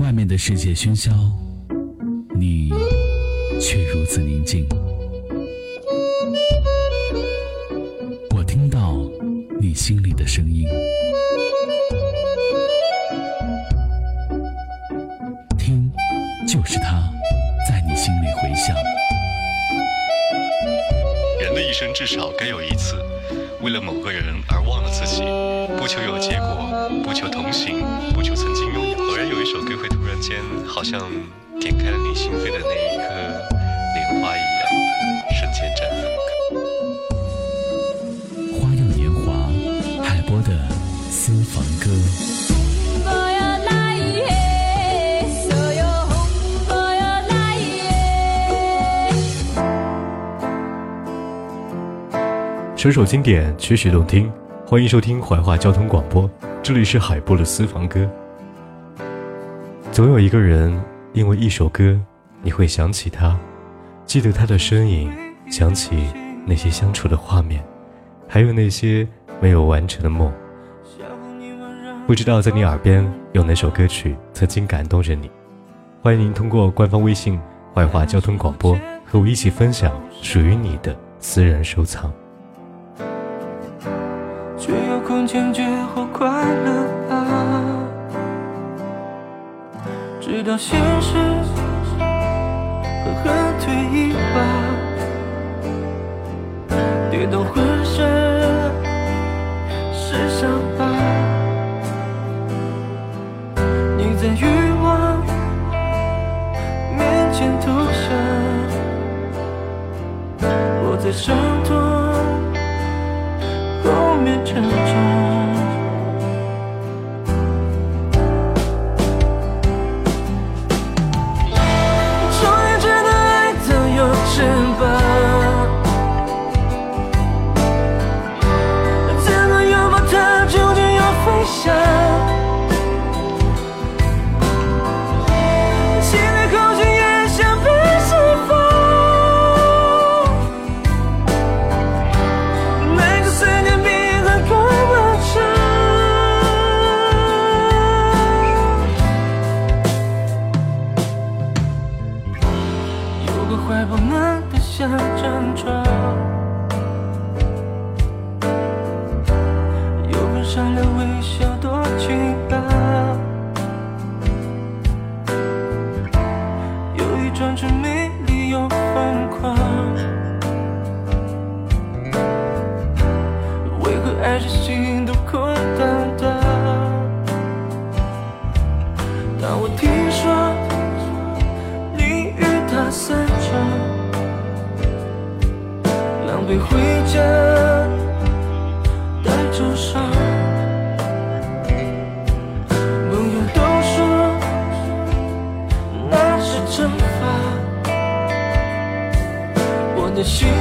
外面的世界喧嚣，你却如此宁静。我听到你心里的声音，听，就是它在你心里回响。人的一生至少该有一次，为了某个人而忘了自己，不求有结果，不求同行，一首歌会突然间，好像点开了你心扉的那一颗莲花一样，瞬间绽放。花样年华，海波的私房歌。首首经典，曲曲动听，欢迎收听怀化交通广播，这里是海波的私房歌。总有一个人，因为一首歌，你会想起他，记得他的身影，想起那些相处的画面，还有那些没有完成的梦。不知道在你耳边有哪首歌曲曾经感动着你？欢迎您通过官方微信“怀化交通广播”和我一起分享属于你的私人收藏。却有空坚决或快乐啊！直到现实狠狠推一把，跌倒浑身是伤疤。你在欲望面前投降，我在伤痛。后面成长。疯狂。为何爱是心都空荡荡？当我听说你与他散场，狼狈回家，的心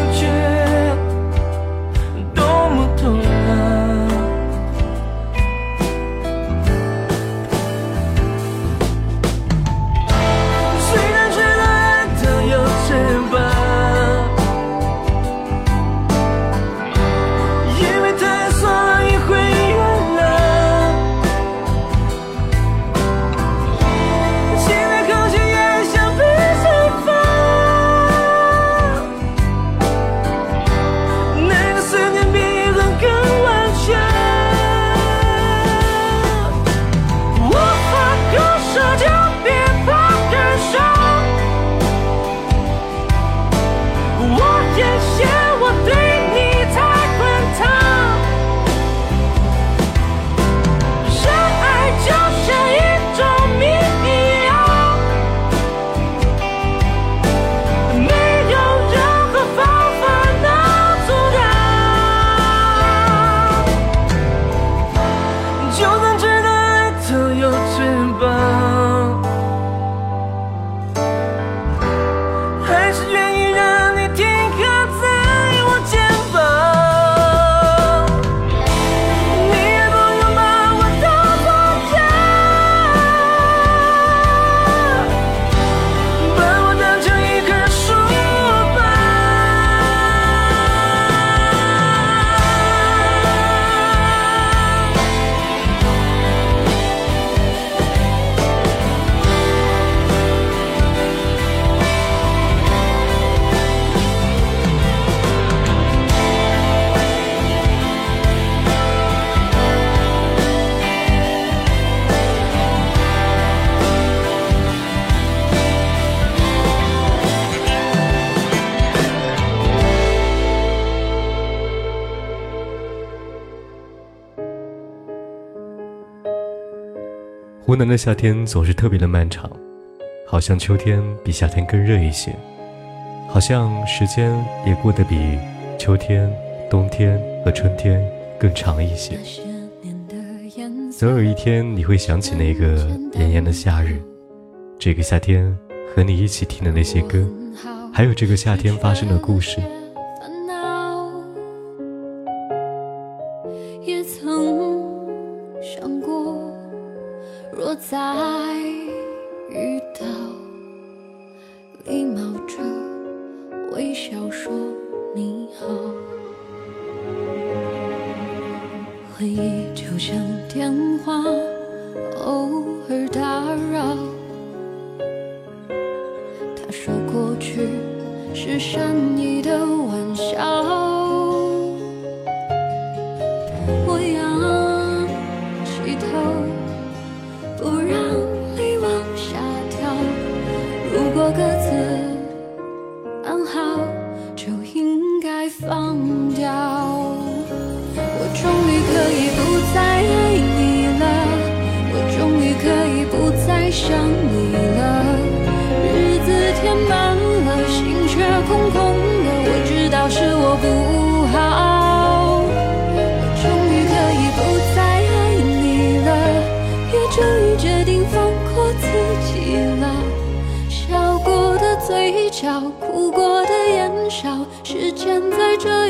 南的夏天总是特别的漫长，好像秋天比夏天更热一些，好像时间也过得比秋天、冬天和春天更长一些。总有一天你会想起那个炎炎的夏日，这个夏天和你一起听的那些歌，还有这个夏天发生的故事。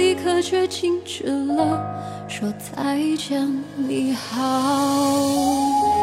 一刻却静止了，说再见，你好。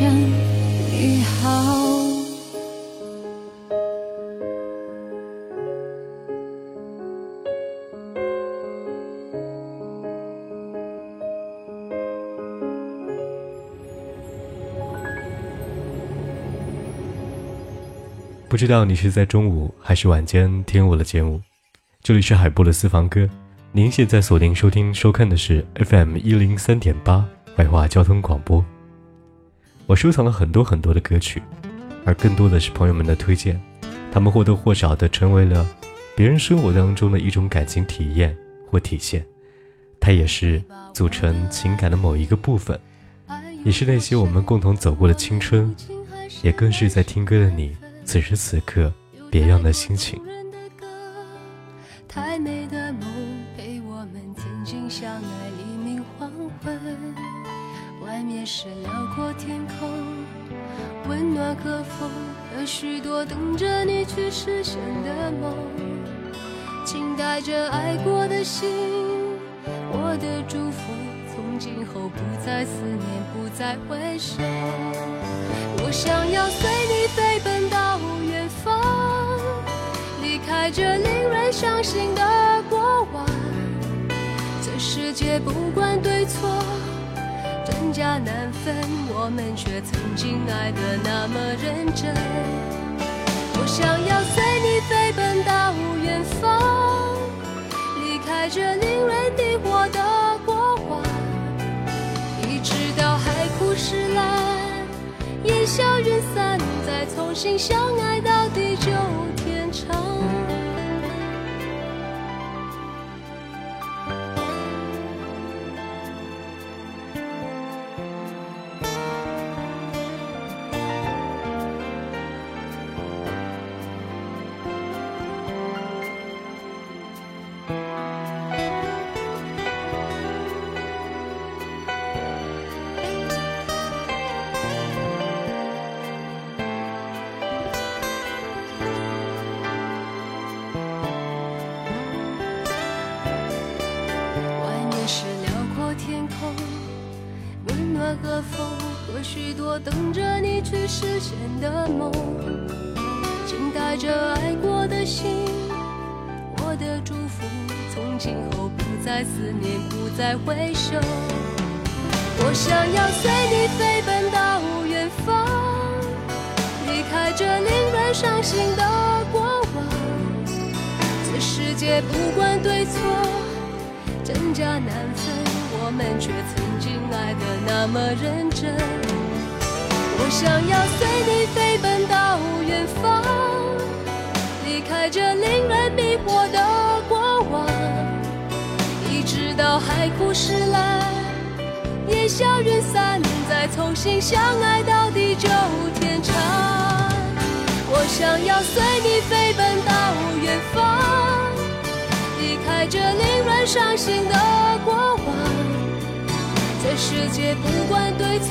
你好不知道你是在中午还是晚间听我的节目，这里是海波的私房歌，您现在锁定收听收看的是 FM 一零三点八怀化交通广播。我收藏了很多很多的歌曲，而更多的是朋友们的推荐，他们或多或少的成为了别人生活当中的一种感情体验或体现，它也是组成情感的某一个部分，也是那些我们共同走过的青春，也更是在听歌的你。此时此刻，别样的心情。是辽阔天空，温暖和风和许多等着你去实现的梦。请带着爱过的心，我的祝福从今后不再思念，不再回首。我想要随你飞奔到远方，离开这令人伤心的过往。这世界不管对错，真假难分，我们却曾经爱得那么认真。我想要随你飞奔到远方，离开这令人迷惑的过往，一直到海枯石烂，烟消云散，再重新相爱到地久天长。等着你去实现的梦。请带着爱过的心，我的祝福，从今后不再思念，不再回首。我想要随你飞奔到远方，离开这令人伤心的过往。这世界不管对错。真假难分，我们却曾经爱得那么认真。我想要随你飞奔到远方，离开这令人迷惑的过往，一直到海枯石烂，烟消云散，再重新相爱到地久天长。我想要随你飞奔到远方。离开这令人伤心的过往，这世界不管对错，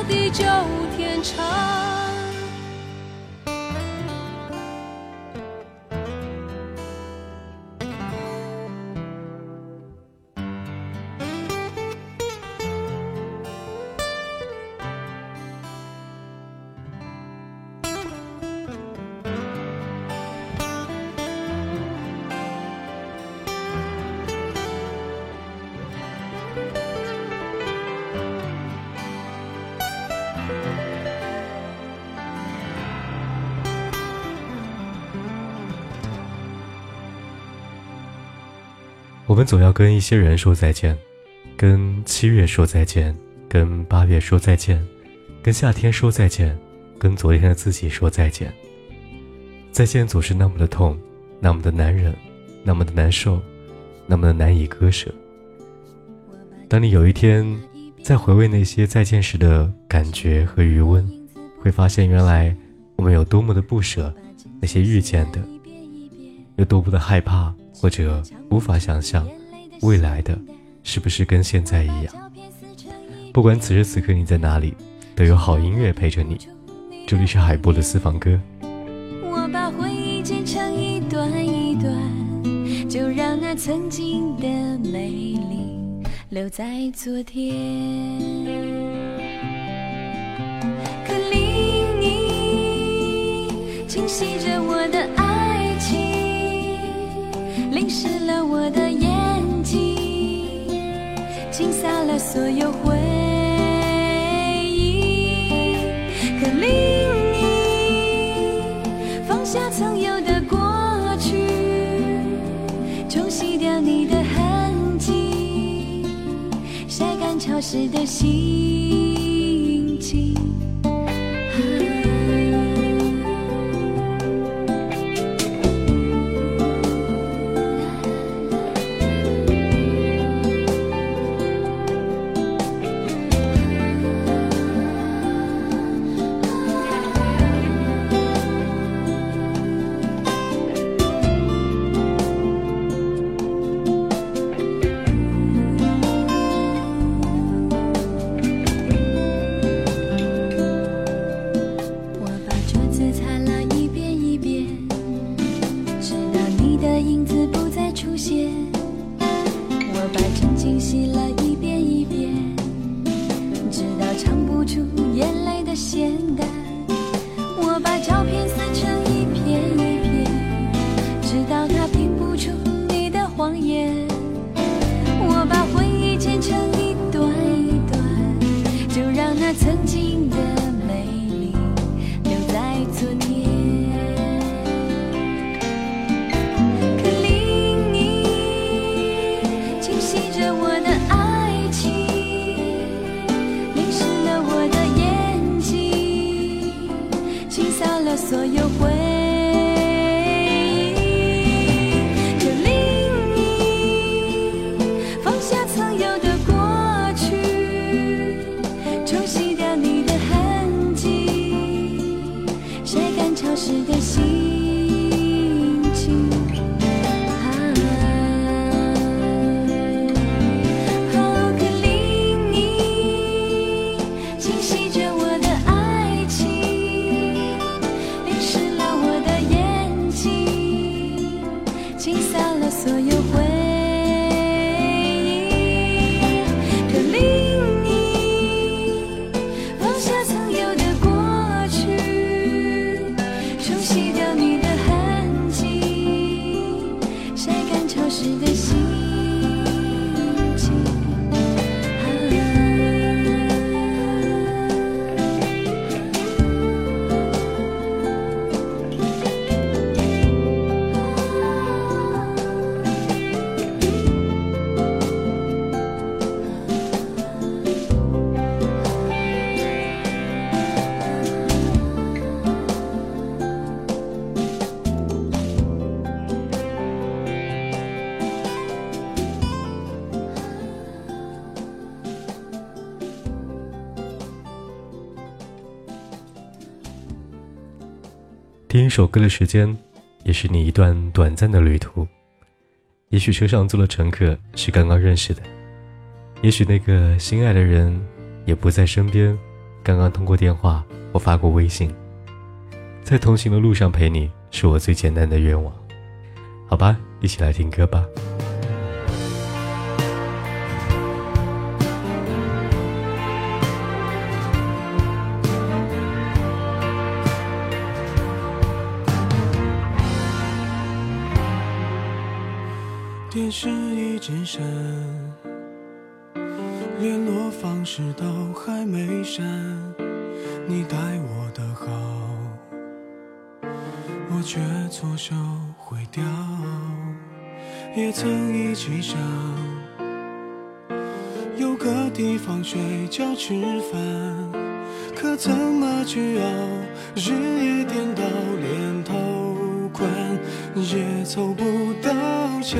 地久天长。们总要跟一些人说再见，跟七月说再见，跟八月说再见，跟夏天说再见，跟昨天的自己说再见。再见总是那么的痛，那么的难忍，那么的难受，那么的难以割舍。当你有一天再回味那些再见时的感觉和余温，会发现原来我们有多么的不舍那些遇见的，有多么的害怕。或者无法想象，未来的是不是跟现在一样？不管此时此刻你在哪里，都有好音乐陪着你。这里是海波的私房歌。我把回忆剪成一段一段，就让那曾经的美丽留在昨天。可另一清晰着我的爱，淋湿了我的眼睛，倾洒了所有回忆。可令你放下曾有的过去，冲洗掉你的痕迹，晒干潮湿的心所有回所有听一首歌的时间，也是你一段短暂的旅途。也许车上坐的乘客是刚刚认识的，也许那个心爱的人也不在身边，刚刚通过电话或发过微信。在同行的路上陪你，是我最简单的愿望。好吧，一起来听歌吧。是一直闪，联络方式都还没删。你待我的好，我却错手毁掉。也曾一起想，有个地方睡觉吃饭，可怎么去熬？日夜颠倒，连头款也凑不到墙，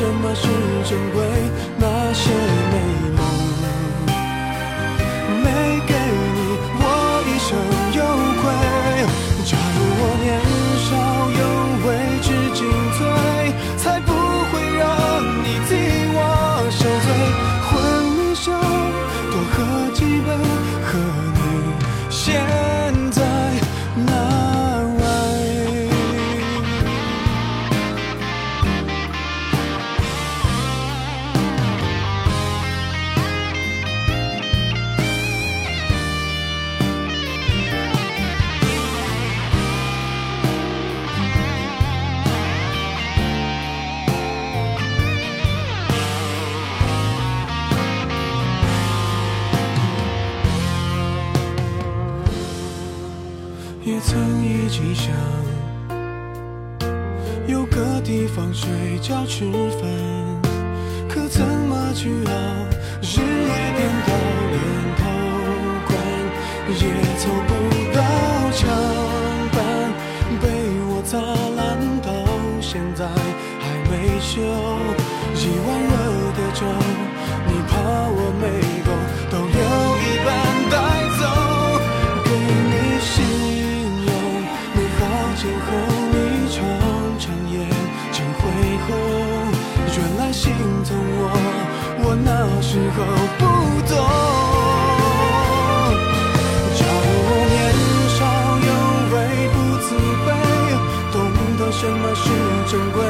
什么是珍贵，那些美叫吃饭，可怎么去熬？时候不懂。假如我年少有为不自卑懂得什么是珍贵。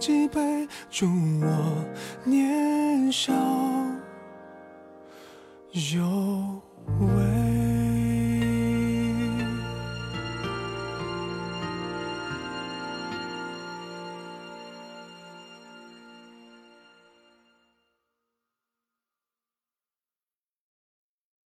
几杯祝我年少有